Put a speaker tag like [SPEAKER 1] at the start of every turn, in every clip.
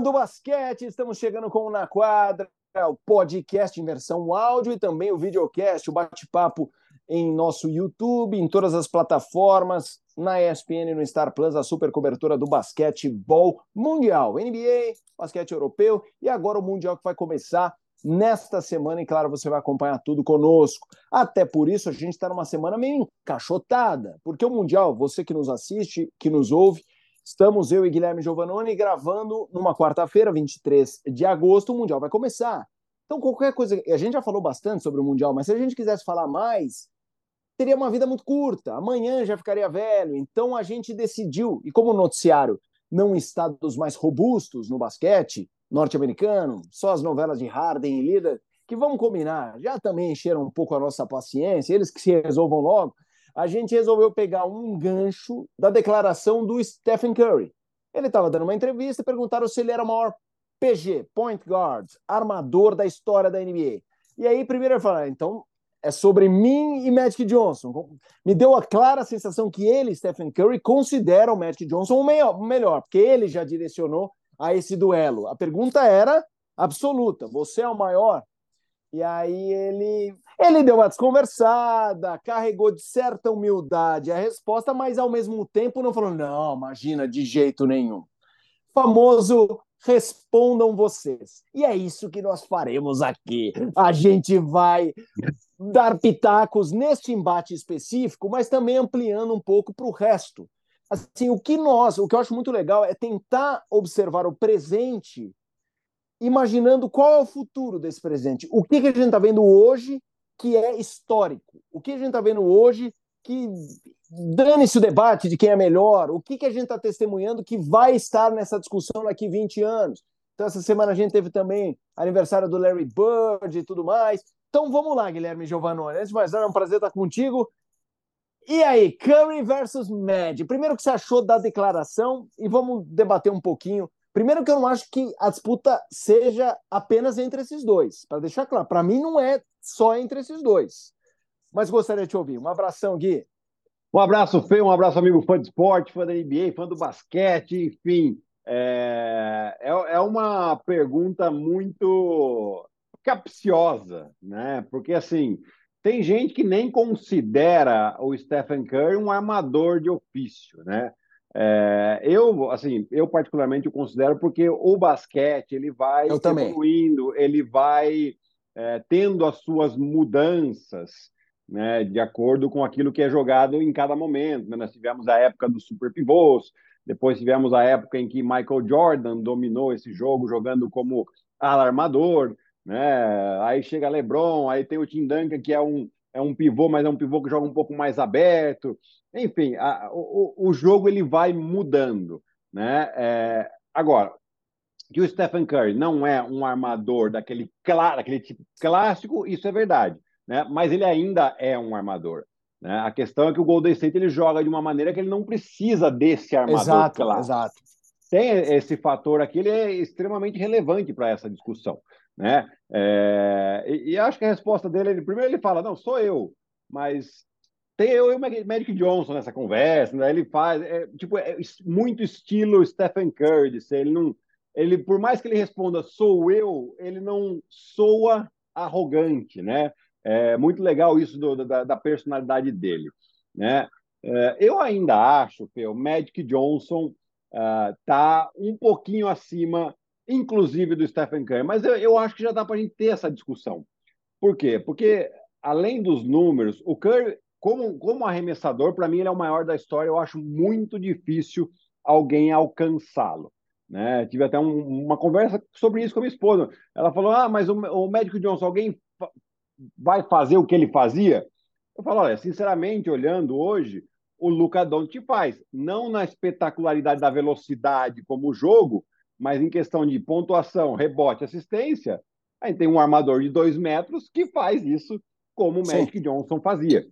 [SPEAKER 1] do basquete, estamos chegando com o Na Quadra, o podcast em versão áudio e também o videocast, o bate-papo em nosso YouTube, em todas as plataformas, na ESPN, no Star Plus, a super cobertura do basquetebol mundial, NBA, basquete europeu e agora o Mundial que vai começar nesta semana e claro, você vai acompanhar tudo conosco. Até por isso a gente está numa semana meio encaixotada, porque o Mundial, você que nos assiste, que nos ouve, Estamos eu e Guilherme Giovanoni gravando numa quarta-feira, 23 de agosto, o Mundial vai começar. Então, qualquer coisa. A gente já falou bastante sobre o Mundial, mas se a gente quisesse falar mais, teria uma vida muito curta. Amanhã já ficaria velho. Então, a gente decidiu, e como o noticiário não está dos mais robustos no basquete norte-americano, só as novelas de Harden e Lillard, que vamos combinar, já também encheram um pouco a nossa paciência, eles que se resolvam logo a gente resolveu pegar um gancho da declaração do Stephen Curry. Ele estava dando uma entrevista e perguntaram se ele era o maior PG, point guard, armador da história da NBA. E aí, primeiro ele falou: ah, então é sobre mim e Magic Johnson. Me deu a clara sensação que ele, Stephen Curry, considera o Magic Johnson o melhor, melhor, porque ele já direcionou a esse duelo. A pergunta era absoluta: você é o maior? E aí ele ele deu uma desconversada, carregou de certa humildade a resposta, mas ao mesmo tempo não falou, não, imagina, de jeito nenhum. Famoso respondam vocês. E é isso que nós faremos aqui. A gente vai dar pitacos neste embate específico, mas também ampliando um pouco para o resto. Assim, o que nós, o que eu acho muito legal é tentar observar o presente, imaginando qual é o futuro desse presente. O que, que a gente está vendo hoje que é histórico. O que a gente está vendo hoje que dane-se o debate de quem é melhor, o que, que a gente está testemunhando que vai estar nessa discussão daqui 20 anos. Então, essa semana a gente teve também aniversário do Larry Bird e tudo mais. Então, vamos lá, Guilherme Giovanoni. Antes de mais nada, é um prazer estar contigo. E aí, Curry versus Mad. Primeiro, o que você achou da declaração? E vamos debater um pouquinho. Primeiro, que eu não acho que a disputa seja apenas entre esses dois. Para deixar claro, para mim não é só entre esses dois. Mas gostaria de te ouvir. Um abração, Gui.
[SPEAKER 2] Um abraço, Fê, um abraço, amigo fã de esporte, fã da NBA, fã do basquete, enfim. É, é, é uma pergunta muito capciosa, né? Porque, assim, tem gente que nem considera o Stephen Curry um armador de ofício, né? É, eu, assim, eu particularmente o considero porque o basquete ele vai
[SPEAKER 1] eu
[SPEAKER 2] evoluindo, também. ele vai é, tendo as suas mudanças né, de acordo com aquilo que é jogado em cada momento. Né? Nós tivemos a época dos super pivôs, depois tivemos a época em que Michael Jordan dominou esse jogo jogando como alarmador, né? Aí chega LeBron, aí tem o Tim Duncan que é um é um pivô, mas é um pivô que joga um pouco mais aberto. Enfim, a, o, o jogo ele vai mudando, né? É, agora, que o Stephen Curry não é um armador daquele, daquele tipo clássico, isso é verdade, né? Mas ele ainda é um armador. Né? A questão é que o Golden State ele joga de uma maneira que ele não precisa desse armador
[SPEAKER 1] exato, clássico. Exato.
[SPEAKER 2] Tem esse fator aqui, ele é extremamente relevante para essa discussão, né? É, e, e, acho que a resposta dele, ele, primeiro ele fala, não, sou eu, mas tem eu e o Magic Johnson nessa conversa, né? Ele faz, é, tipo, é muito estilo Stephen Curry, ele não ele, por mais que ele responda sou eu, ele não soa arrogante, né? É muito legal isso do, da, da, personalidade dele, né? É, eu ainda acho que o Magic Johnson uh, um pouquinho acima, inclusive do Stephen Curry, mas eu, eu acho que já dá para a gente ter essa discussão. Por quê? Porque além dos números, o Curry, como, como arremessador, para mim ele é o maior da história. Eu acho muito difícil alguém alcançá-lo. Né? Tive até um, uma conversa sobre isso com a minha esposa. Ela falou: Ah, mas o, o médico Johnson, alguém vai fazer o que ele fazia? Eu falo: Olha, sinceramente, olhando hoje, o Luca Doncic faz. Não na espetacularidade da velocidade como o jogo, mas em questão de pontuação, rebote, assistência. Aí tem um armador de dois metros que faz isso como o Magic Sim. Johnson fazia.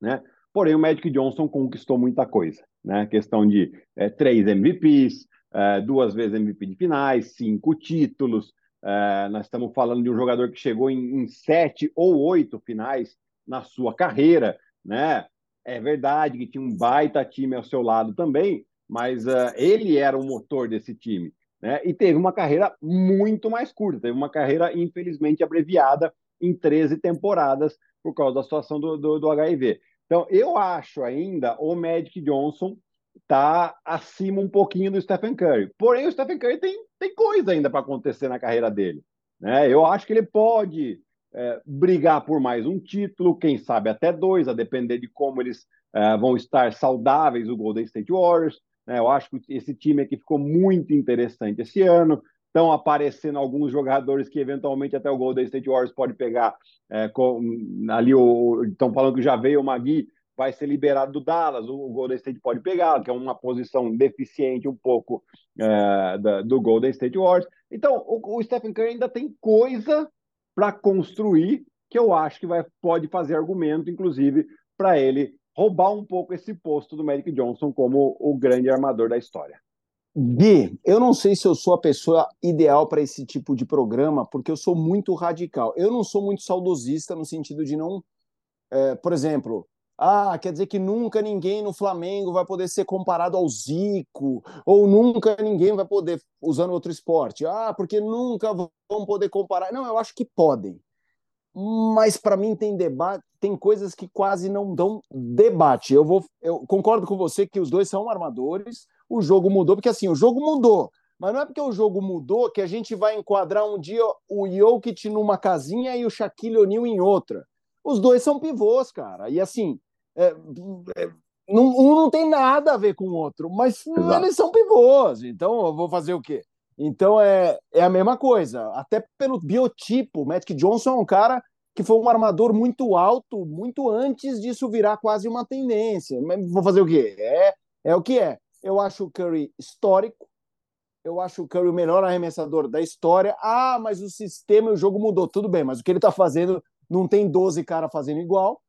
[SPEAKER 2] Né? Porém, o Magic Johnson conquistou muita coisa. Né? Questão de é, três MVPs, é, duas vezes MVP de finais, cinco títulos. É, nós estamos falando de um jogador que chegou em, em, sete ou oito finais na sua carreira, né? É verdade que tinha um baita time ao seu lado também, mas uh, ele era o motor desse time. Né? E teve uma carreira muito mais curta, teve uma carreira infelizmente abreviada em 13 temporadas por causa da situação do, do, do HIV. Então, eu acho ainda o Magic Johnson está acima um pouquinho do Stephen Curry. Porém, o Stephen Curry tem, tem coisa ainda para acontecer na carreira dele. Né? Eu acho que ele pode é, brigar por mais um título, quem sabe até dois, a depender de como eles é, vão estar saudáveis, o Golden State Warriors. Né? Eu acho que esse time aqui ficou muito interessante esse ano. Estão aparecendo alguns jogadores que eventualmente até o Golden State Warriors pode pegar. É, com, ali estão falando que já veio o Magui, vai ser liberado do Dallas, o, Golden State pode pegar, que é uma posição deficiente um pouco é, da, do Golden State Warriors. Então, o, o Stephen Curry ainda tem coisa para construir que eu acho que vai, pode fazer argumento, inclusive, para ele roubar um pouco esse posto do Magic Johnson como o grande armador da história.
[SPEAKER 1] Gui, eu não sei se eu sou a pessoa ideal para esse tipo de programa, porque eu sou muito radical. Eu não sou muito saudosista no sentido de não. É, por exemplo, ah, quer dizer que nunca ninguém no Flamengo vai poder ser comparado ao Zico, ou nunca ninguém vai poder, usando outro esporte. Ah, porque nunca vão poder comparar. Não, eu acho que podem. Mas para mim tem debate, tem coisas que quase não dão debate. Eu vou, eu concordo com você que os dois são armadores. O jogo mudou porque assim, o jogo mudou. Mas não é porque o jogo mudou que a gente vai enquadrar um dia o Jokic numa casinha e o Shaquille O'Neal em outra. Os dois são pivôs, cara. E assim, é, é, um não tem nada a ver com o outro, mas Exato. eles são pivôs, então eu vou fazer o quê? Então é, é a mesma coisa, até pelo biotipo. Magic Johnson é um cara que foi um armador muito alto, muito antes disso virar quase uma tendência. Mas vou fazer o quê? É, é o que é. Eu acho o Curry histórico, eu acho o Curry o melhor arremessador da história. Ah, mas o sistema e o jogo mudou. Tudo bem, mas o que ele está fazendo não tem 12 caras fazendo igual.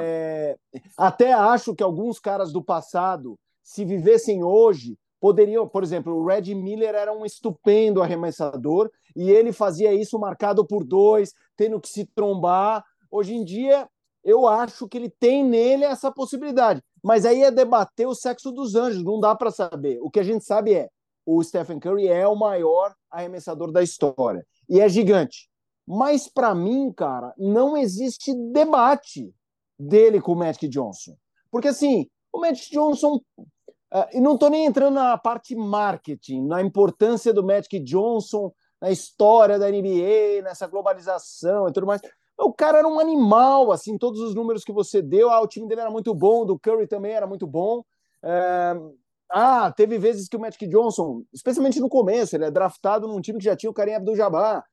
[SPEAKER 1] É, até acho que alguns caras do passado, se vivessem hoje, poderiam, por exemplo, o Red Miller era um estupendo arremessador e ele fazia isso marcado por dois, tendo que se trombar. Hoje em dia, eu acho que ele tem nele essa possibilidade. Mas aí é debater o sexo dos anjos, não dá para saber. O que a gente sabe é o Stephen Curry é o maior arremessador da história e é gigante. Mas para mim, cara, não existe debate dele com o Magic Johnson. Porque assim, o Magic Johnson. Uh, e não estou nem entrando na parte marketing, na importância do Magic Johnson na história da NBA, nessa globalização e tudo mais. O cara era um animal, assim, todos os números que você deu. Ah, o time dele era muito bom, do Curry também era muito bom. É... Ah, teve vezes que o Magic Johnson, especialmente no começo, ele é draftado num time que já tinha o Karim Abdul-Jabbar.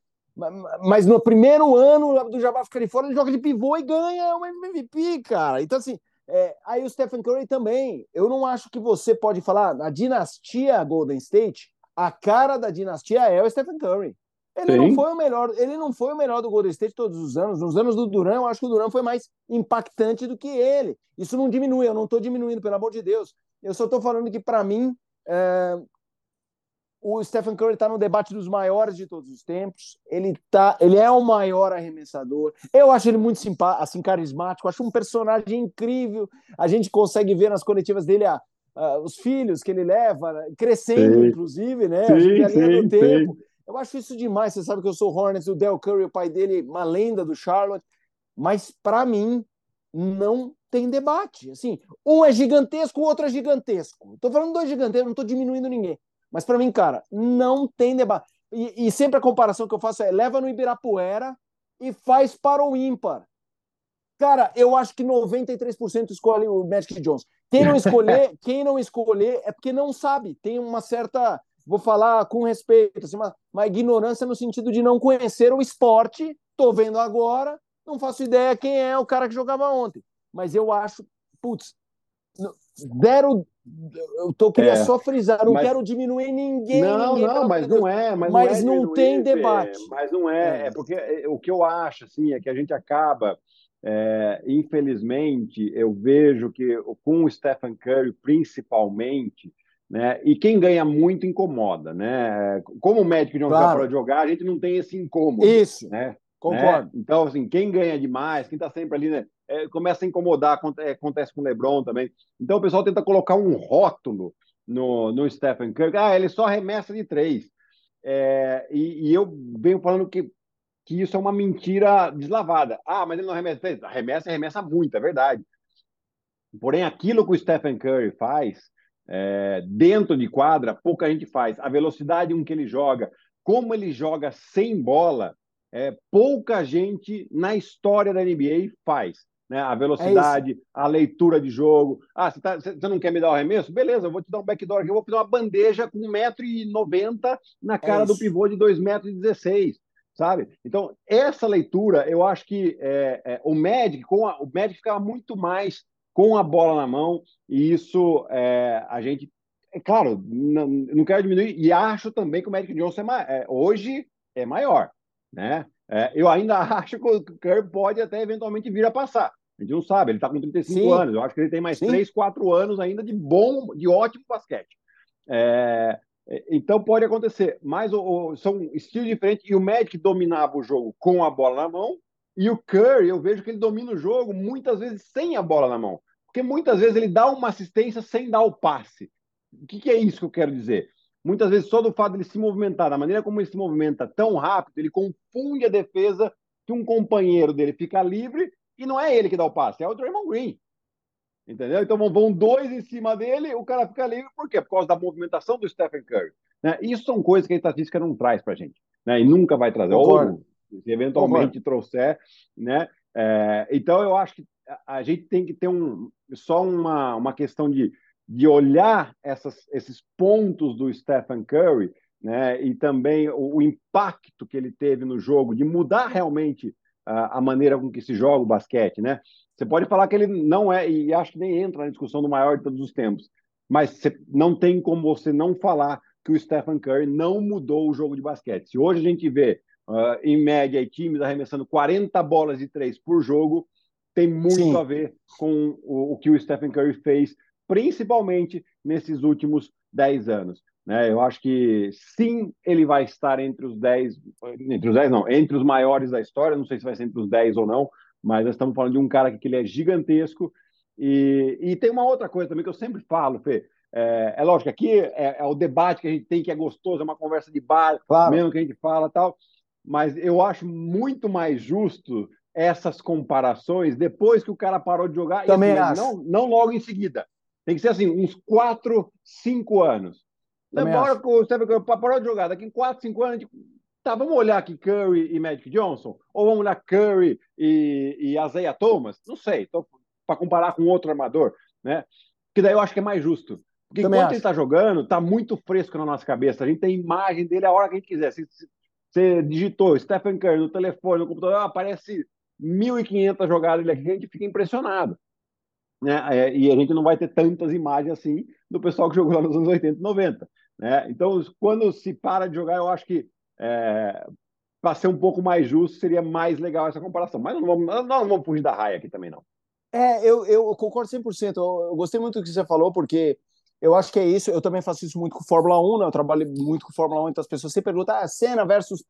[SPEAKER 1] Mas no primeiro ano, o Abdul Jabbar fica ali fora, ele joga de pivô e ganha uma MVP, cara. Então, assim, é, aí o Stephen Curry também. Eu não acho que você pode falar, a dinastia Golden State, a cara da dinastia é o Stephen Curry. Ele Sim. não foi o melhor, ele não foi o melhor do Golden State todos os anos. Nos anos do Duran, eu acho que o Duran foi mais impactante do que ele. Isso não diminui, eu não estou diminuindo, pelo amor de Deus. Eu só estou falando que, para mim, é, o Stephen Curry está no debate dos maiores de todos os tempos. Ele tá, ele é o maior arremessador. Eu acho ele muito simpático, assim, carismático. Acho um personagem incrível. A gente consegue ver nas coletivas dele a, a, os filhos que ele leva crescendo, sim. inclusive, né? Sim, a sim, do tempo. Sim. Eu acho isso demais. Você sabe que eu sou Hornets, o Del Curry, o pai dele, uma lenda do Charlotte. Mas para mim não tem debate. Assim, um é gigantesco, o outro é gigantesco. Estou falando dois gigantescos, não estou diminuindo ninguém. Mas para mim, cara, não tem debate. E, e, sempre a comparação que eu faço é leva no Ibirapuera e faz para o ímpar. Cara, eu acho que 93% escolhe o Magic Johnson. Quem não escolher, quem não escolher é porque não sabe. Tem uma certa, vou falar com respeito, assim, uma, uma ignorância no sentido de não conhecer o esporte. Tô vendo agora, não faço ideia quem é o cara que jogava ontem. Mas eu acho, putz, zero eu tô queria é, só frisar, não mas... quero diminuir ninguém.
[SPEAKER 2] Não,
[SPEAKER 1] ninguém,
[SPEAKER 2] não, mas não é, mas,
[SPEAKER 1] mas
[SPEAKER 2] não,
[SPEAKER 1] é não tem debate.
[SPEAKER 2] Mas não é, é, é porque é, o que eu acho assim é que a gente acaba, é, infelizmente, eu vejo que com o Stephen Curry principalmente, né? E quem ganha muito incomoda, né? Como o médico não claro. dá para jogar, a gente não tem esse incômodo.
[SPEAKER 1] Isso.
[SPEAKER 2] Né?
[SPEAKER 1] Concordo.
[SPEAKER 2] Né? Então, assim, quem ganha demais, quem está sempre ali, né? É, começa a incomodar, é, acontece com o LeBron também. Então, o pessoal tenta colocar um rótulo no, no Stephen Curry. Ah, ele só arremessa de três. É, e, e, eu venho falando que, que isso é uma mentira deslavada. Ah, mas ele não arremessa. Arremessa, arremessa muito, é verdade. Porém, aquilo que o Stephen Curry faz é, dentro de quadra, pouca gente faz. A velocidade com que ele joga, como ele joga sem bola, é, pouca gente na história da NBA faz. Né? A velocidade, é a leitura de jogo. Ah, você, tá, você, não quer me dar o arremesso? Beleza, eu vou te dar um backdoor aqui, eu vou dar uma bandeja com 1,90m na é cara é do pivô de 2,16m. Sabe? Então, essa leitura, eu acho que é, é, o Magic, com a, o Magic ficava muito mais com a bola na mão, e isso é, a gente. É claro, não, não quero diminuir, e acho também que o Magic Johnson é, é, hoje é maior. Né? É, eu ainda acho que o Curry pode até eventualmente vir a passar. A gente não sabe, ele está com 35 Sim. anos. Eu acho que ele tem mais Sim. 3, 4 anos ainda de bom, de ótimo basquete. É, então pode acontecer, mas o, o, são estilos diferentes e o Magic dominava o jogo com a bola na mão e o Curry eu vejo que ele domina o jogo muitas vezes sem a bola na mão. Porque muitas vezes ele dá uma assistência sem dar o passe. O que, que é isso que eu quero dizer? Muitas vezes, só do fato de ele se movimentar, da maneira como ele se movimenta tão rápido, ele confunde a defesa que um companheiro dele fica livre e não é ele que dá o passe, é o Draymond Green. Entendeu? Então vão dois em cima dele, o cara fica livre, por quê? Por causa da movimentação do Stephen Curry. Né? Isso são coisas que a estatística não traz para gente, né? E nunca vai trazer. Ou, se eventualmente trouxer, né? É, então eu acho que a gente tem que ter um, só uma, uma questão de, de olhar essas, esses pontos do Stephen Curry né, e também o, o, impacto que ele teve no jogo, de mudar realmente a, maneira com que se joga o basquete. Né? Você pode falar que ele não é, e acho que nem entra na discussão do maior de todos os tempos, mas não tem como você não falar que o Stephen Curry não mudou o jogo de basquete. Se hoje a gente vê, uh, em média, times arremessando 40 bolas de três por jogo, tem muito Sim. a ver com o, o, que o Stephen Curry fez, principalmente nesses últimos 10 anos. Né? Eu acho que sim, ele vai estar entre os 10, entre os 10 não, entre os maiores da história, não sei se vai ser entre os 10 ou não, mas nós estamos falando de um cara que, que ele é gigantesco. E, e tem uma outra coisa também que eu sempre falo, Fê, é, é lógico, aqui é, é, o debate que a gente tem, que é gostoso, é uma conversa de bar, claro. mesmo que a gente fala tal, mas eu acho muito mais justo essas comparações depois que o cara parou de jogar.
[SPEAKER 1] Também e, assim,
[SPEAKER 2] Não, não logo em seguida. Tem que ser assim, uns 4, 5 anos. Demora que o Stephen Curry parou de jogar. Daqui em 4, 5 anos, a gente... tá, vamos olhar aqui Curry e Magic Johnson? Ou vamos olhar Curry e, e Isaiah Thomas? Não sei, para comparar com outro armador, né? Que daí eu acho que é mais justo. Porque Também enquanto acho. ele está jogando, está muito fresco na nossa cabeça. A gente tem imagem dele a hora que a gente quiser. Se, se, você digitou Stephen Curry no telefone, no computador, aparece 1.500 jogadas ele aqui, a gente fica impressionado. Né? É, e a gente não vai ter tantas imagens assim do pessoal que jogou lá nos anos 80 e 90. Né? Então, quando se para de jogar, eu acho que é, para ser um pouco mais justo, seria mais legal essa comparação. Mas não vamos, não, vamos fugir da raia aqui também, não.
[SPEAKER 1] É, eu, eu concordo 100%. Eu, eu gostei muito do que você falou, porque eu acho que é isso. Eu também faço isso muito com Fórmula 1, né? Eu trabalho muito com Fórmula 1, então as pessoas sempre perguntam: ah, Senna versus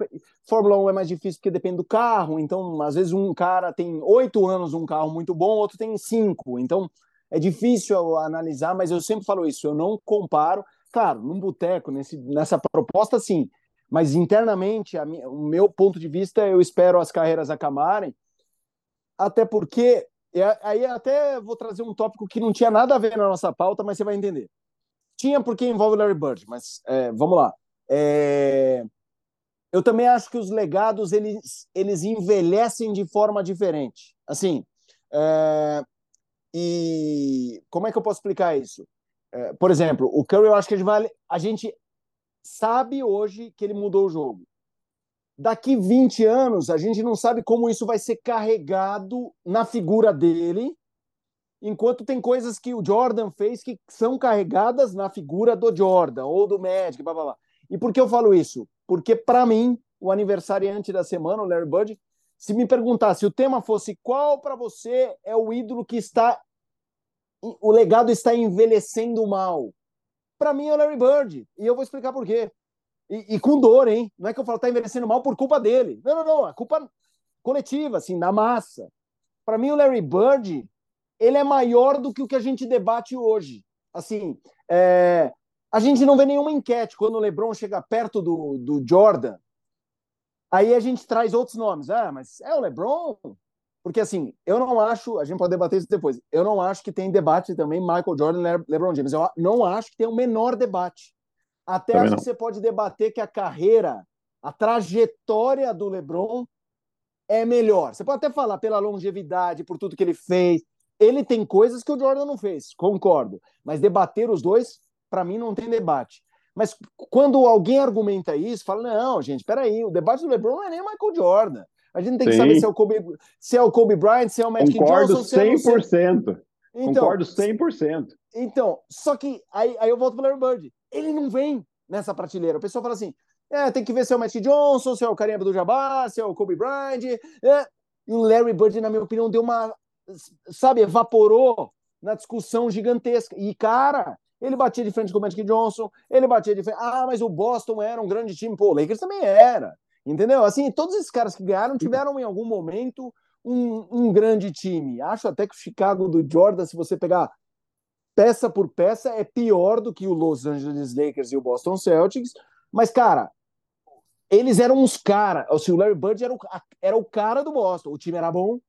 [SPEAKER 1] Fórmula 1 é mais difícil porque depende do carro. Então, às vezes, um cara tem oito anos um carro muito bom, outro tem cinco. Então, é difícil analisar, mas eu sempre falo isso. Eu não comparo. Claro, num boteco, nessa proposta, sim. Mas internamente, minha, o meu ponto de vista, eu espero as carreiras acabarem. Até porque aí até vou trazer um tópico que não tinha nada a ver na nossa pauta, mas você vai entender. Tinha porque envolve Larry Bird, mas é, vamos lá. É, eu também acho que os legados eles, eles envelhecem de forma diferente. Assim, é, e como é que eu posso explicar isso? É, por exemplo, o Curry, eu acho que gente, vai, a gente sabe hoje que ele mudou o jogo. Daqui 20 anos, a gente não sabe como isso vai ser carregado na figura dele enquanto tem coisas que o Jordan fez que são carregadas na figura do Jordan ou do Magic, blá, blá, blá. E por que eu falo isso? Porque, para mim, o aniversariante da semana, o Larry Bird, se me perguntasse, se o tema fosse qual para você é o ídolo que está. O legado está envelhecendo mal. Para mim é o Larry Bird. E eu vou explicar por quê. E, e com dor, hein? Não é que eu falo está envelhecendo mal por culpa dele. Não, não, não. A culpa coletiva, assim, da massa. Para mim, o Larry Bird ele é maior do que o que a gente debate hoje. Assim, é, a gente não vê nenhuma enquete quando o LeBron chega perto do, do Jordan. Aí a gente traz outros nomes. Ah, mas é o LeBron? Porque assim, eu não acho, a gente pode debater isso depois. Eu não acho que tem debate também Michael Jordan e LeBron James. Eu não acho que tem o menor debate. Até também acho não. que você pode debater que a carreira, a trajetória do LeBron é melhor. Você pode até falar pela longevidade, por tudo que ele fez. Ele tem coisas que o Jordan não fez, concordo. Mas debater os dois, para mim, não tem debate. Mas quando alguém argumenta isso, fala: não, gente, peraí, o debate do LeBron não é nem o Michael Jordan. A gente tem Sim. que saber se é o Kobe, se é o Kobe Bryant, se é o Magic
[SPEAKER 2] Concordo
[SPEAKER 1] Johnson.
[SPEAKER 2] Concordo 100%. É então, Concordo 100%.
[SPEAKER 1] Então, só que aí, aí eu volto para o Larry Bird. Ele não vem nessa prateleira. O pessoal fala assim: é, tem que ver se é o Magic Johnson, se é o Kareem do Jabbar, se é o Kobe Bryant. É. E o Larry Bird, na minha opinião, deu uma. Sabe, evaporou na discussão gigantesca. E, cara, ele batia de frente com o Magic Johnson, ele batia de frente. Ah, mas o Boston era um grande time. Pô, o Lakers também era. Entendeu? Assim, todos esses caras que ganharam tiveram em algum momento um, um grande time. Acho até que o Chicago do Jordan, se você pegar peça por peça, é pior do que o Los Angeles Lakers e o Boston Celtics. Mas, cara, eles eram uns caras. Assim, o Larry Bird era o, era o cara do Boston. O time era bom,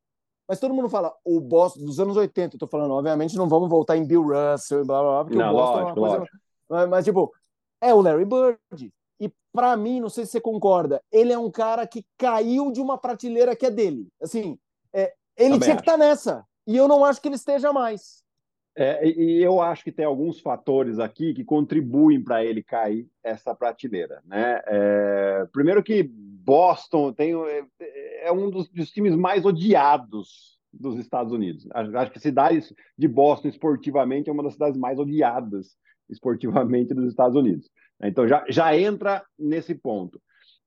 [SPEAKER 1] mas todo mundo fala, o Boston dos anos 80, eu tô falando, obviamente, não vamos voltar em Bill Russell e blá blá blá, porque não, o Boston lógico, é uma coisa. Mas, mas, tipo, é o Larry Bird. E para mim, não sei se você concorda, ele é um cara que caiu de uma prateleira que é dele. Assim, é, ele Também tinha acho. que estar tá nessa. E eu não acho que ele esteja mais.
[SPEAKER 2] É, e eu acho que tem alguns fatores aqui que contribuem para ele cair essa prateleira. Né? É, primeiro que Boston tem, é, é um dos, dos, times mais odiados dos Estados Unidos. Acho que a cidade de Boston esportivamente é uma das cidades mais odiadas esportivamente dos Estados Unidos. Então já, já entra nesse ponto.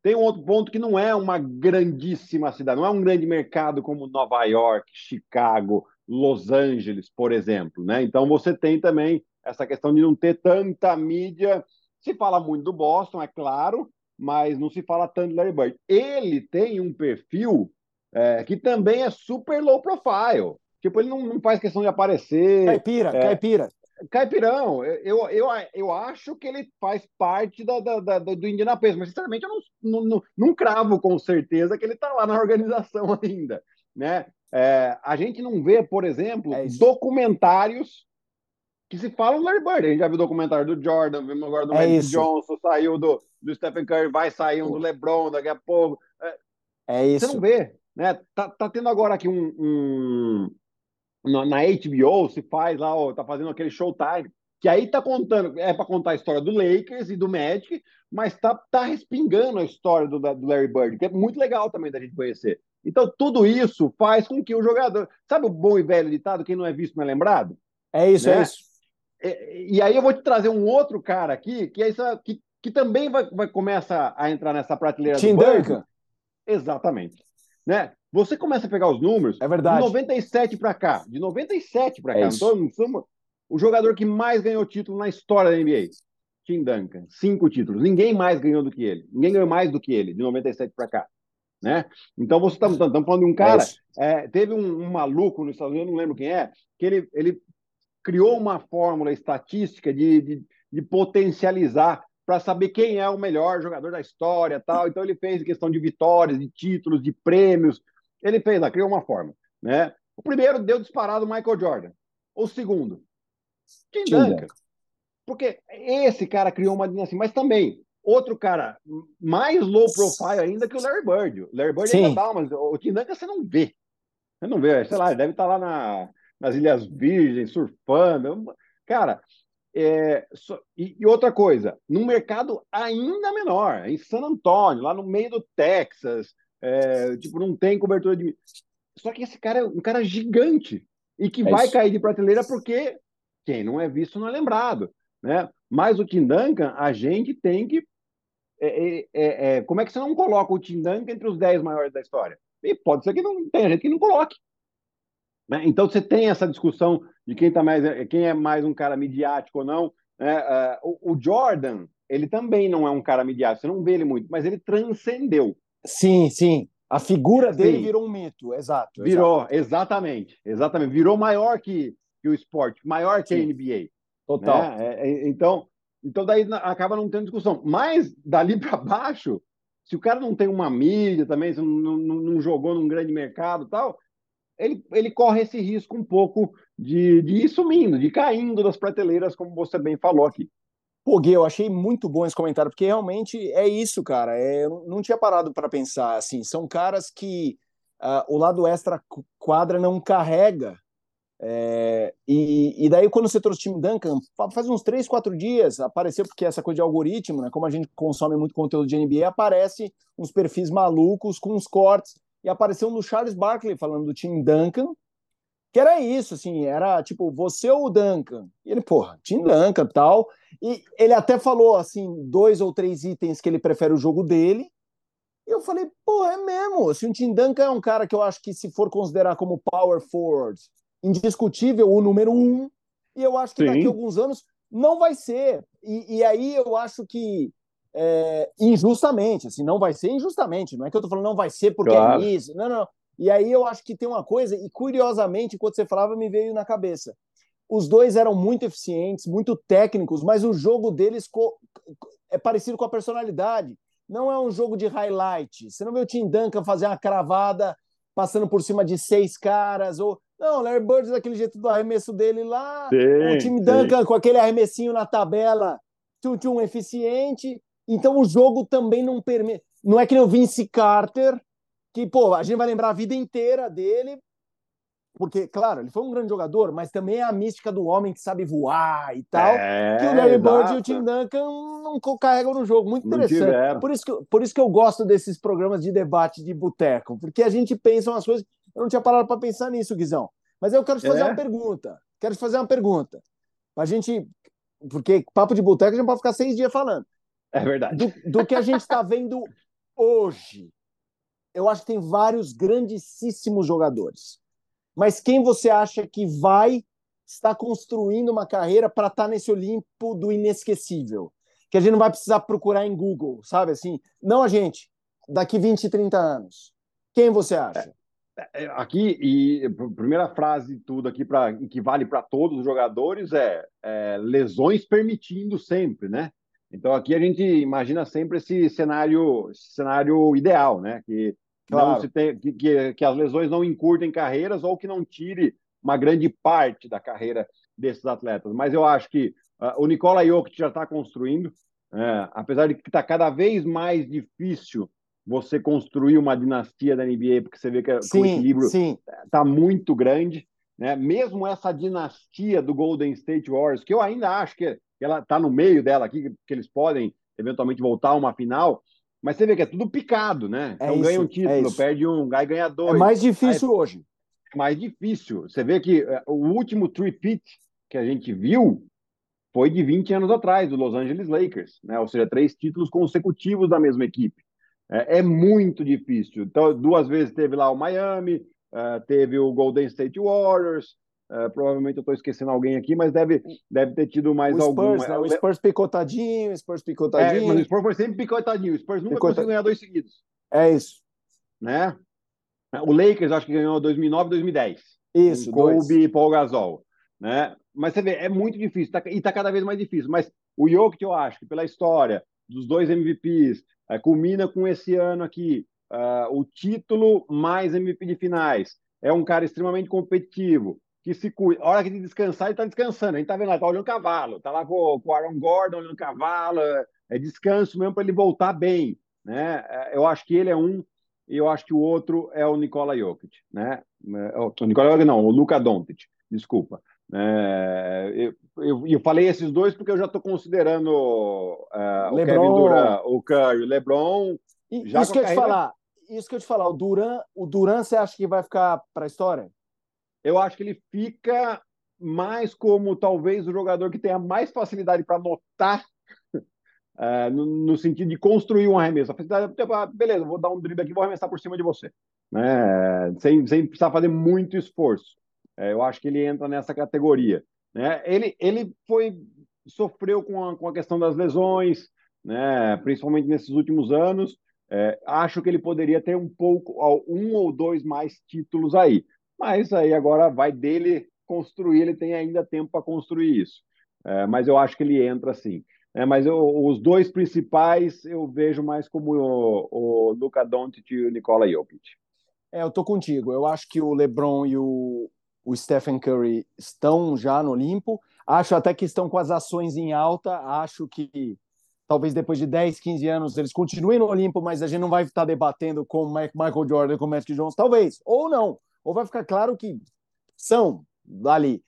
[SPEAKER 2] Tem um outro ponto que não é uma grandíssima cidade, não é um grande mercado como Nova York, Chicago, Los Angeles, por exemplo. Né? Então você tem também essa questão de não ter tanta mídia. Se fala muito do Boston, é claro, mas não se fala tanto do Larry Bird. Ele tem um perfil é, que também é super low profile. Tipo, ele não, não faz questão de aparecer.
[SPEAKER 1] Caipira, é, caipira.
[SPEAKER 2] Caipirão, eu, eu, eu acho que ele faz parte da, da, da do Indianapolis, mas sinceramente eu não, não, não, cravo com certeza que ele está lá na organização ainda. Né? É, a gente não vê, por exemplo, é documentários que se falam do Larry Bird. A gente já viu documentário do Jordan, vimos agora do é Magic Johnson, saiu do, do Stephen Curry, vai sair um do LeBron daqui a pouco.
[SPEAKER 1] É, é isso.
[SPEAKER 2] Você não vê. Né? Tá, tá tendo agora aqui um, um na HBO se faz lá, ó, tá fazendo aquele Showtime, que aí tá contando, é para contar a história do Lakers e do Magic, mas tá, tá respingando a história do, do Larry Bird, que é muito legal também da gente conhecer. Então, tudo isso faz com que o jogador. Sabe o bom e velho ditado: quem não é visto não é lembrado?
[SPEAKER 1] É isso, é né? é isso.
[SPEAKER 2] E, e, aí eu vou te trazer um outro cara aqui, que, é isso, que, que também vai, vai começar a entrar nessa prateleira
[SPEAKER 1] Tim do Duncan.
[SPEAKER 2] Exatamente. Né? Você começa a pegar os números.
[SPEAKER 1] É verdade.
[SPEAKER 2] De 97 para cá. De 97 para cá. É então, somos o jogador que mais ganhou título na história da NBA. Tim Duncan. Cinco títulos. Ninguém mais ganhou do que ele. Ninguém ganhou mais do que ele, de 97 para cá. Né? Então, você está falando de um cara. É é, teve um, um, maluco nos Estados Unidos, eu não lembro quem é, que ele, ele criou uma fórmula estatística de, de, de potencializar para saber quem é o melhor jogador da história tal. Então ele fez questão de vitórias, de títulos, de prêmios. Ele fez lá, criou uma forma. Né? O primeiro deu disparado Michael Jordan. O segundo, Tim Duncan. Porque esse cara criou uma dinastia, mas também outro cara mais low profile ainda que o Larry Bird. O Larry Bird Sim. ainda dá, mas o Tim Duncan você não vê. Você não vê, sei lá, ele deve estar lá na, nas Ilhas Virgens, surfando. Cara, é, so, e, e, outra coisa, num mercado ainda menor, em San Antônio, lá no meio do Texas, é, tipo, não tem cobertura de. Só que esse cara é um cara gigante e que é vai isso. cair de prateleira porque quem não é visto não é lembrado. Né? Mas o Tim Duncan, a gente tem que. É, é, é, é como é que você não coloca o Tim Duncan entre os 10 maiores da história? E pode ser que não tenha gente que não coloque. Né? Então você tem essa discussão de quem, tá mais, quem é mais um cara midiático ou não. Né? O, o, Jordan, ele também não é um cara midiático, você não vê ele muito, mas ele transcendeu.
[SPEAKER 1] Sim, sim. A figura dele sim. virou um mito, exato.
[SPEAKER 2] Virou, exatamente, exatamente. Virou maior que, que o esporte, maior que sim. a NBA.
[SPEAKER 1] Total.
[SPEAKER 2] Né? É, é, então, Então daí acaba não tendo discussão. Mas dali para baixo, se o cara não tem uma mídia também, se não, não, não, jogou num grande mercado tal, ele, ele corre esse risco um pouco de, de ir sumindo, de ir caindo das prateleiras, como você bem falou aqui.
[SPEAKER 1] Pô, Gui, eu achei muito bom esse comentário, porque realmente é isso, cara. É, eu não tinha parado para pensar assim. São caras que uh, o lado extra quadra não carrega. É, e, e, daí, quando você trouxe o time Duncan, faz uns três, quatro dias, apareceu, porque essa coisa de algoritmo, né? Como a gente consome muito conteúdo de NBA, aparece uns perfis malucos com uns cortes. E apareceu um do Charles Barkley falando do time Duncan, que era isso, assim, era tipo, você ou o Duncan? E ele, porra, Tim Duncan tal. E ele até falou, assim, dois ou três itens que ele prefere o jogo dele. E eu falei, pô, é mesmo. Assim, o Tim Duncan é um cara que eu acho que, se for considerar como power forward, indiscutível, o número um. E eu acho que Sim. daqui a alguns anos não vai ser. E, e aí eu acho que é, injustamente, assim, não vai ser injustamente. Não é que eu tô falando não vai ser porque é claro. é isso. Não, não. E aí eu acho que tem uma coisa, e curiosamente, enquanto você falava, me veio na cabeça. Os dois eram muito eficientes, muito técnicos, mas o jogo deles é parecido com a personalidade. Não é um jogo de highlight. Você não vê o Tim Duncan fazer uma cravada passando por cima de seis caras, ou. Não, Larry Bird daquele jeito do arremesso dele lá. Sim, o Tim Duncan sim. com aquele arremessinho na tabela, tchum, tchum, eficiente. Então o jogo também não permite. Não é que nem o Vince Carter, que, pô, a gente vai lembrar a vida inteira dele, porque, claro, ele foi um grande jogador, mas também é a mística do homem que sabe voar e tal, é, que o Larry Bird e o Tim Duncan não carregam no jogo. Muito interessante. Por isso, que, por isso que eu gosto desses programas de debate de boteco, porque a gente pensa umas coisas. Eu não tinha parado para pensar nisso, Guizão. Mas eu quero te fazer é. uma pergunta. Quero te fazer uma pergunta. Pra gente. Porque papo de boteco a gente pode ficar seis dias falando.
[SPEAKER 2] É verdade.
[SPEAKER 1] Do, do que a gente está vendo hoje eu acho que tem vários grandíssimos jogadores. Mas quem você acha que vai estar construindo uma carreira para estar tá nesse Olimpo do inesquecível? Que a gente não vai precisar procurar em Google, sabe assim? Não a gente, daqui 20, 30 anos. Quem você acha?
[SPEAKER 2] É, é, aqui, e primeira frase de tudo aqui, pra, que vale para todos os jogadores, é, é lesões permitindo sempre, né? Então aqui a gente imagina sempre esse cenário, esse cenário ideal, né? Que claro. tem, que, que, as lesões não encurtem carreiras ou que não tire uma grande parte da carreira desses atletas. Mas eu acho que uh, o Nicola Jokic já está construindo, é, apesar de que está cada vez mais difícil você construir uma dinastia da NBA, porque você vê que, sim, o equilíbrio está muito grande. Né? Mesmo essa dinastia do Golden State Warriors, que eu ainda acho que ela está no meio dela aqui, que eles podem eventualmente voltar a uma final, mas você vê que é tudo picado, né? É então isso, ganha um título, é perde um, aí ganha dois.
[SPEAKER 1] É mais difícil aí, hoje.
[SPEAKER 2] É mais difícil. Você vê que é, o último three-peat que a gente viu foi de 20 anos atrás, do Los Angeles Lakers, né? Ou seja, três títulos consecutivos da mesma equipe. É, é muito difícil. Então, duas vezes teve lá o Miami, uh, teve o Golden State Warriors, Uh, provavelmente eu estou esquecendo alguém aqui, mas deve, deve ter tido mais
[SPEAKER 1] o
[SPEAKER 2] algum.
[SPEAKER 1] Spurs, né? O Spurs picotadinho, o Spurs picotadinho. É,
[SPEAKER 2] mas o Spurs foi sempre picotadinho. O Spurs nunca Picota... conseguiu ganhar dois seguidos.
[SPEAKER 1] É isso.
[SPEAKER 2] Né? O Lakers acho que ganhou 2009 e 2010.
[SPEAKER 1] Isso,
[SPEAKER 2] Kobe dois. e Paul Gasol. Né? Mas você vê, é muito difícil, tá, e está cada vez mais difícil. Mas o Jokic, eu acho que pela história dos dois MVPs, é, culmina com esse ano aqui, uh, o título mais MVP de finais. É um cara extremamente competitivo que se cuida. A hora que de descansar, ele está descansando. A gente está vendo lá, está olhando o cavalo. Está lá com, com o Aaron Gordon olhando o cavalo. É, é descanso mesmo para ele voltar bem. Né? É, eu acho que ele é um, e eu acho que o outro é o Nikola Jokic. Né? É, o Nikola Jokic, não, o Luka Doncic. Desculpa. É, eu, eu, eu, falei esses dois porque eu já estou considerando uh, o Kevin Durant, o Curry, o LeBron.
[SPEAKER 1] já isso que eu carreira... te falar, isso que eu te falar, o Duran, o Duran, você acha que vai ficar para a história?
[SPEAKER 2] Eu acho que ele fica mais como talvez o jogador que tenha mais facilidade para notar uh, no, no, sentido de construir um arremesso. A facilidade, tipo, ah, beleza, vou dar um drible aqui, vou arremessar por cima de você, né? sem, sem precisar fazer muito esforço. É, eu acho que ele entra nessa categoria. Né? Ele, ele foi sofreu com a, com a questão das lesões, né? principalmente nesses últimos anos. É, acho que ele poderia ter um pouco, um ou dois mais títulos aí. Mas aí agora vai dele construir, ele tem ainda tempo para construir isso. É, mas eu acho que ele entra assim. né? mas eu, os dois principais eu vejo mais como o, o Luka Doncic e o Nikola Jokic.
[SPEAKER 1] É, eu tô contigo. Eu acho que o LeBron e o, o Stephen Curry estão já no Olimpo. Acho até que estão com as ações em alta. Acho que talvez depois de 10, 15 anos eles continuem no Olimpo, mas a gente não vai estar debatendo com Michael Jordan, com Magic Jones, talvez, ou não. Ou vai ficar claro que são dali.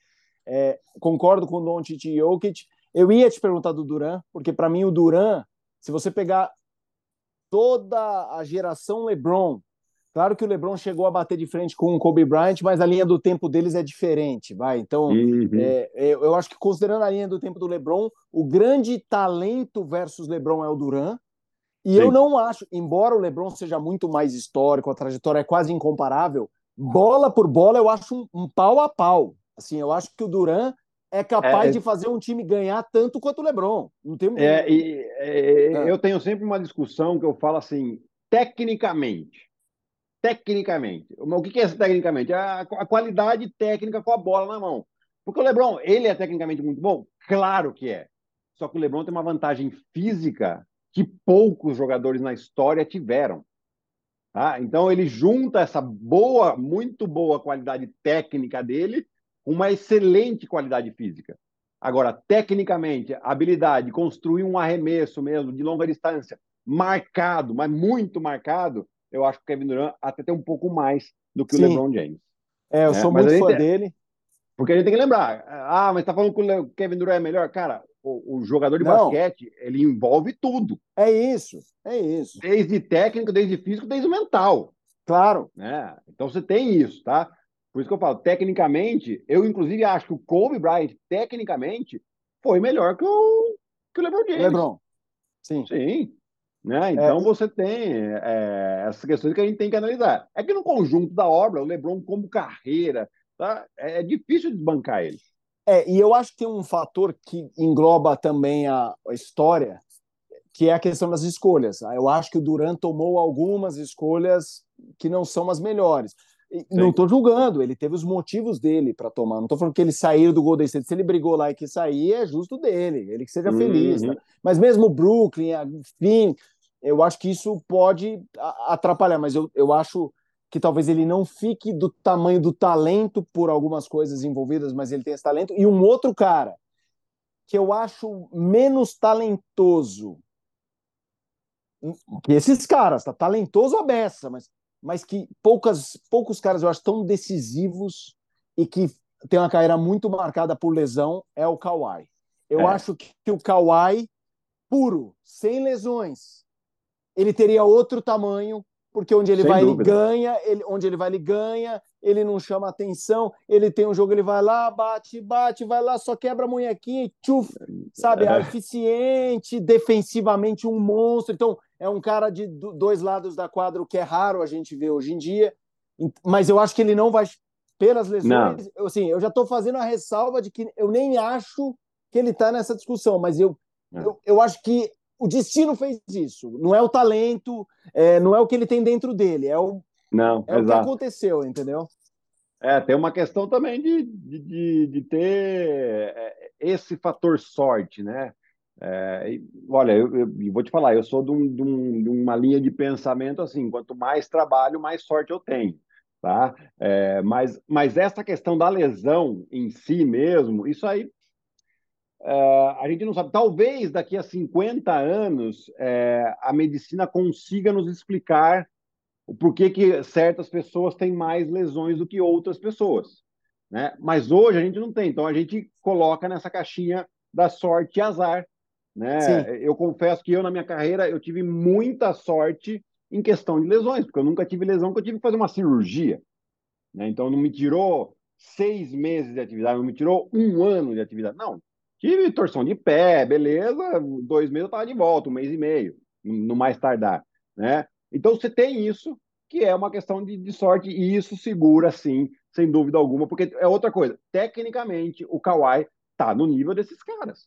[SPEAKER 1] É, concordo com o Doncic e Jokic. Eu ia te perguntar do Duran, porque para mim o Duran, se você pegar toda a geração LeBron, claro que o LeBron chegou a bater de frente com o Kobe Bryant, mas a linha do tempo deles é diferente, vai. Então, uhum. é, é eu acho que considerando a linha do tempo do LeBron, o grande talento versus LeBron é o Duran. E Sim. eu não acho, embora o LeBron seja muito mais histórico, a trajetória é quase incomparável, bola por bola eu acho um, um pau a pau. Assim, eu acho que o Duran é capaz é, de fazer um time ganhar tanto quanto o LeBron. Não tem
[SPEAKER 2] é, e, é, é, Eu tenho sempre uma discussão que eu falo assim, tecnicamente. Tecnicamente. O que é tecnicamente? A, a qualidade técnica com a bola na mão. Porque o LeBron, ele é tecnicamente muito bom? Claro que é. Só que o LeBron tem uma vantagem física que poucos jogadores na história tiveram. Tá? Então ele junta essa boa, muito boa qualidade técnica dele uma excelente qualidade física. Agora, tecnicamente, habilidade, construir um arremesso mesmo de longa distância, marcado, mas muito marcado, eu acho que o Kevin Durant até tem um pouco mais do que Sim. o LeBron James.
[SPEAKER 1] É, eu é, sou muito fã dele.
[SPEAKER 2] Porque a gente tem que lembrar, ah, mas tá falando que o Kevin Durant é melhor? Cara, o, o jogador de Não. basquete, ele envolve tudo.
[SPEAKER 1] É isso, é isso.
[SPEAKER 2] Desde técnico, desde físico, desde mental.
[SPEAKER 1] Claro.
[SPEAKER 2] Né? Então você tem isso, tá? Por isso que eu falo, tecnicamente, eu inclusive acho que o Kobe Bryant, tecnicamente, foi melhor que o, que o LeBron James.
[SPEAKER 1] LeBron, sim.
[SPEAKER 2] Sim. Né? Então é, você tem é, essas questões que a gente tem que analisar. É que no conjunto da obra, o LeBron como carreira, tá? é, é difícil desbancar ele.
[SPEAKER 1] É, e eu acho que tem um fator que engloba também a, a história, que é a questão das escolhas. Eu acho que o Durant tomou algumas escolhas que não são as melhores. Não estou julgando, ele teve os motivos dele para tomar. Não estou falando que ele saiu do Golden State. Se ele brigou lá e quis sair, é justo dele, ele que seja uhum. feliz. Né? Mas mesmo o Brooklyn, enfim, eu acho que isso pode atrapalhar. Mas eu, eu acho que talvez ele não fique do tamanho do talento por algumas coisas envolvidas, mas ele tem esse talento. E um outro cara que eu acho menos talentoso que esses caras, tá talentoso a beça, mas mas que poucas, poucos caras eu acho tão decisivos e que tem uma carreira muito marcada por lesão é o Kawhi. Eu é. acho que, que o Kawhi, puro, sem lesões, ele teria outro tamanho, porque onde ele Sem vai, dúvida. ele ganha, ele, onde ele vai, ele ganha, ele não chama atenção, ele tem um jogo, ele vai lá, bate, bate, vai lá, só quebra a munhequinha, tchuf, sabe? É. eficiente, defensivamente um monstro. Então, é um cara de dois lados da quadra, o que é raro a gente ver hoje em dia. Mas eu acho que ele não vai, pelas lesões, eu, assim, eu já estou fazendo a ressalva de que eu nem acho que ele está nessa discussão, mas eu, é. eu, eu acho que o destino fez isso. Não é o talento, é, não é o que ele tem dentro dele, é o,
[SPEAKER 2] não,
[SPEAKER 1] é o que aconteceu, entendeu?
[SPEAKER 2] É, tem uma questão também de, de, de, ter é, esse fator sorte, né? É, olha, eu, eu, vou te falar, eu sou de, um, de, um, de, uma linha de pensamento assim: quanto mais trabalho, mais sorte eu tenho. Tá? É, mas, mas essa questão da lesão em si mesmo, isso aí é, a gente não sabe. Talvez daqui a 50 anos é, a medicina consiga nos explicar o porquê que certas pessoas têm mais lesões do que outras pessoas. Né? Mas hoje a gente não tem, então a gente coloca nessa caixinha da sorte e azar né? Eu confesso que eu, na minha carreira, eu tive muita sorte em questão de lesões, porque eu nunca tive lesão que eu tive que fazer uma cirurgia. Né? Então, não me tirou seis meses de atividade, não me tirou um ano de atividade. Não, tive torção de pé, beleza, dois meses eu estava de volta, um mês e meio, no mais tardar. Né? Então, você tem isso, que é uma questão de, de sorte, e isso segura, sim, sem dúvida alguma, porque é outra coisa. Tecnicamente, o Kawhi está no nível desses caras.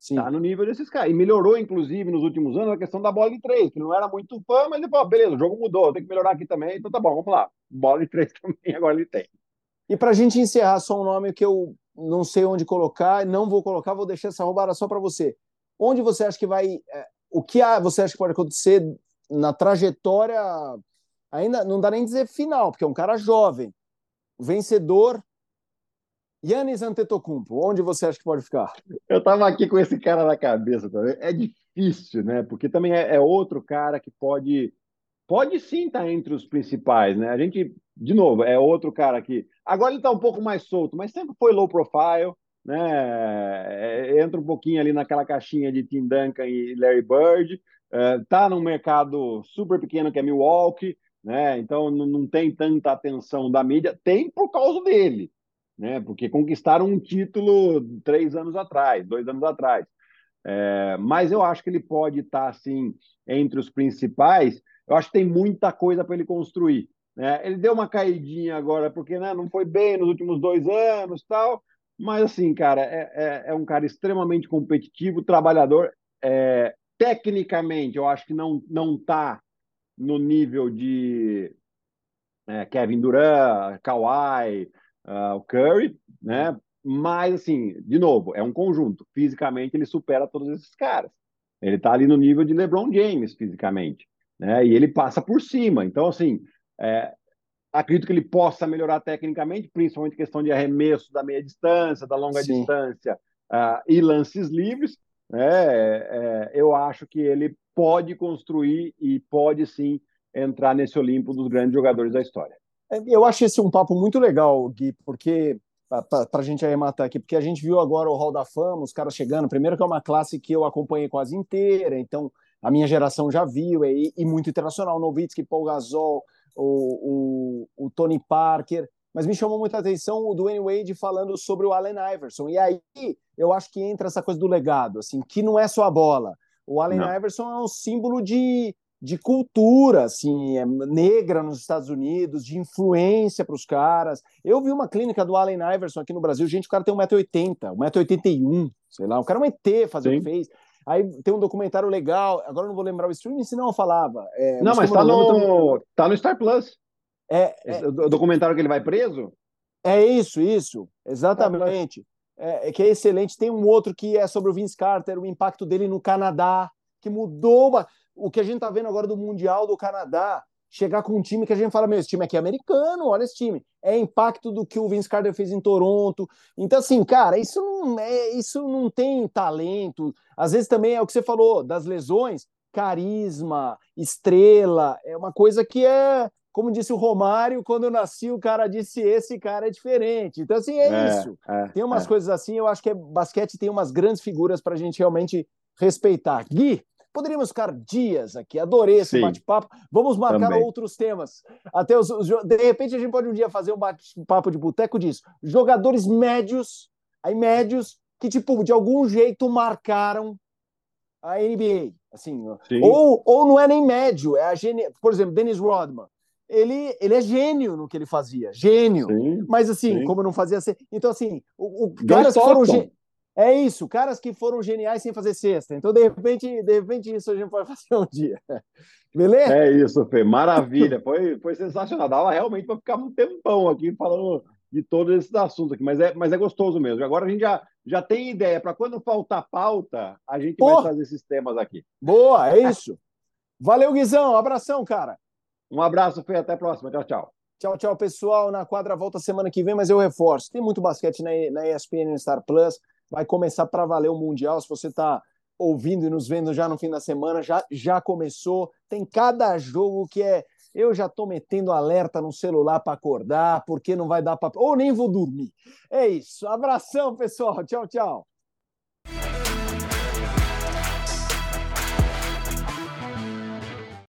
[SPEAKER 2] Está no nível desses caras. E melhorou, inclusive, nos últimos anos, a questão da bola de três, que não era muito fã, mas ele falou: beleza, o jogo mudou, tem que melhorar aqui também, então tá bom, vamos lá. Bola de três também, agora ele tem.
[SPEAKER 1] E para a gente encerrar, só um nome que eu não sei onde colocar, não vou colocar, vou deixar essa roubada só para você. onde você acha que vai. É, o que você acha que pode acontecer na trajetória? Ainda não dá nem dizer final, porque é um cara jovem, vencedor. Yannis Antetokounmpo, onde você acha que pode ficar?
[SPEAKER 2] Eu estava aqui com esse cara na cabeça também. É difícil, né? Porque também é, é outro cara que pode pode sim estar tá entre os principais, né? A gente, de novo, é outro cara que agora ele está um pouco mais solto, mas sempre foi low profile né? É, entra um pouquinho ali naquela caixinha de Tim Duncan e Larry Bird, está é, num mercado super pequeno que é Milwaukee, né? Então não, tem tanta atenção da mídia, tem por causa dele, né? Porque conquistaram um título três anos atrás, dois anos atrás. É, mas eu acho que ele pode estar assim entre os principais. Eu acho que tem muita coisa para ele construir. Né? Ele deu uma caidinha agora porque né, não foi bem nos últimos dois anos, tal. Mas, assim, cara, é, é, é um cara extremamente competitivo, trabalhador. É, tecnicamente, eu acho que não não está no nível de é, Kevin Durant, Kawhi, uh, o Curry, né? Mas, assim, de novo, é um conjunto. Fisicamente, ele supera todos esses caras. Ele está ali no nível de LeBron James, fisicamente. Né? E ele passa por cima. Então, assim, é, Acredito que ele possa melhorar tecnicamente, principalmente questão de arremesso da meia distância, da longa Sim. distância uh, e lances livres. É, é, eu acho que ele pode construir e pode sim entrar nesse Olimpo dos grandes jogadores da história.
[SPEAKER 1] É, eu acho esse um papo muito legal, Gui, porque para a gente arrematar aqui, porque a gente viu agora o Hall da Fama, os caras chegando. Primeiro que é uma classe que eu acompanhei quase inteira, então a minha geração já viu, e, e muito internacional, Nowitzki, Paul Gasol, o, o, o Tony Parker, mas me chamou muita atenção o Dwayne Wade falando sobre o Allen Iverson. E aí eu acho que entra essa coisa do legado, assim, que não é só a bola. O Allen não. Iverson é um símbolo de, de cultura, assim, é negra nos Estados Unidos, de influência para os caras. Eu vi uma clínica do Allen Iverson aqui no Brasil, gente, o cara tem 1,80m, 1,81m, sei lá, o cara é um ET fazer o que fez. Aí tem um documentário legal, agora não vou lembrar o streaming, senão eu falava.
[SPEAKER 2] É, não, mas tá no, tá no Star Plus. É, é, o documentário que ele vai preso?
[SPEAKER 1] É isso, isso, exatamente. É, é, que é excelente. Tem um outro que é sobre o Vince Carter, o impacto dele no Canadá, que mudou o que a gente tá vendo agora do Mundial do Canadá chegar com um time que a gente fala, meu, esse time aqui é americano, olha esse time. É impacto do que o Vince Carter fez em Toronto. Então, assim, cara, isso não, é, isso não tem talento. Às vezes também é o que você falou, das lesões, carisma, estrela, é uma coisa que é, como disse o Romário, quando eu nasci, o cara disse esse cara é diferente. Então, assim, é, é isso. É, tem umas é. coisas assim, eu acho que é, basquete tem umas grandes figuras para a gente realmente respeitar. Gui, Poderíamos ficar dias aqui. Adorei esse bate-papo. Vamos marcar Também. outros temas. Até os, os, de repente a gente pode um dia fazer um bate-papo de boteco disso. Jogadores médios, aí médios que tipo de algum jeito marcaram a NBA, assim. Ou, ou não é nem médio, é a gene... por exemplo, Dennis Rodman. Ele, ele é gênio no que ele fazia, gênio. Sim, Mas assim, sim. como não fazia ser, então assim, o, o caras foram gê... É isso, caras que foram geniais sem fazer cesta. Então, de repente, de repente isso a gente pode fazer um dia. Beleza?
[SPEAKER 2] É isso, Fê. Maravilha. Foi, foi sensacional. Dava realmente para ficar um tempão aqui falando de todos esses assuntos aqui, mas é, mas é gostoso mesmo. Agora a gente já, já tem ideia para quando faltar pauta, a gente vai fazer esses temas aqui.
[SPEAKER 1] Boa, é isso. Valeu, Guizão. Abração, cara.
[SPEAKER 2] Um abraço, Fê. Até a próxima. Tchau, tchau.
[SPEAKER 1] Tchau, tchau, pessoal. Na quadra volta semana que vem, mas eu reforço. Tem muito basquete na, na ESPN e Star Plus vai começar para valer o Mundial. Se você está ouvindo e nos vendo já no fim da semana, já, já começou. Tem cada jogo que é. Eu já estou metendo alerta no celular para acordar, porque não vai dar para. Ou nem vou dormir. É isso. Abração, pessoal. Tchau, tchau.